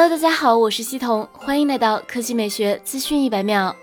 Hello，大家好，我是西彤，欢迎来到科技美学资讯一百秒。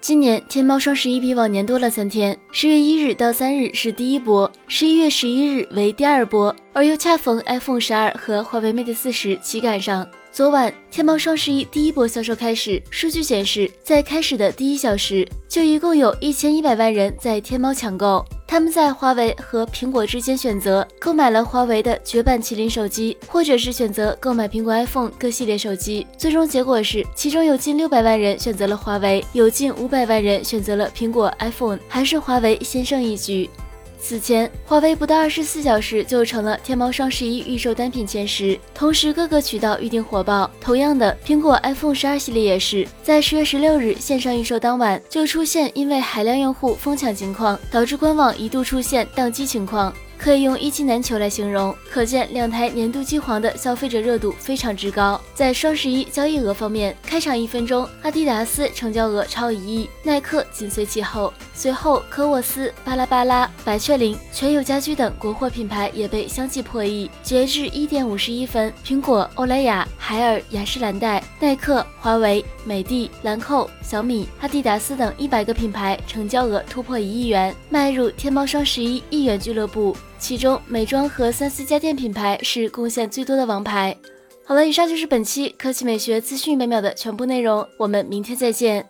今年天猫双十一比往年多了三天，十月一日到三日是第一波，十一月十一日为第二波，而又恰逢 iPhone 十二和华为 Mate 四十齐赶上。昨晚天猫双十一第一波销售开始，数据显示，在开始的第一小时，就一共有一千一百万人在天猫抢购。他们在华为和苹果之间选择，购买了华为的绝版麒麟手机，或者是选择购买苹果 iPhone 各系列手机。最终结果是，其中有近六百万人选择了华为，有近五百万人选择了苹果 iPhone，还是华为先胜一局。此前，华为不到二十四小时就成了天猫双十一预售单品前十，同时各个渠道预定火爆。同样的，苹果 iPhone 十二系列也是在十月十六日线上预售当晚就出现因为海量用户疯抢情况，导致官网一度出现宕机情况。可以用一机难求来形容，可见两台年度机皇的消费者热度非常之高。在双十一交易额方面，开场一分钟，阿迪达斯成交额超一亿，耐克紧随其后，随后科沃斯、巴拉巴拉、百雀羚、全友家居等国货品牌也被相继破亿。截至一点五十一分，苹果、欧莱雅、海尔、雅诗兰黛、耐克、华为、美的、兰蔻、小米、阿迪达斯等一百个品牌成交额突破一亿元，迈入天猫双十一亿元俱乐部。其中，美妆和三 C 家电品牌是贡献最多的王牌。好了，以上就是本期科技美学资讯每秒的全部内容，我们明天再见。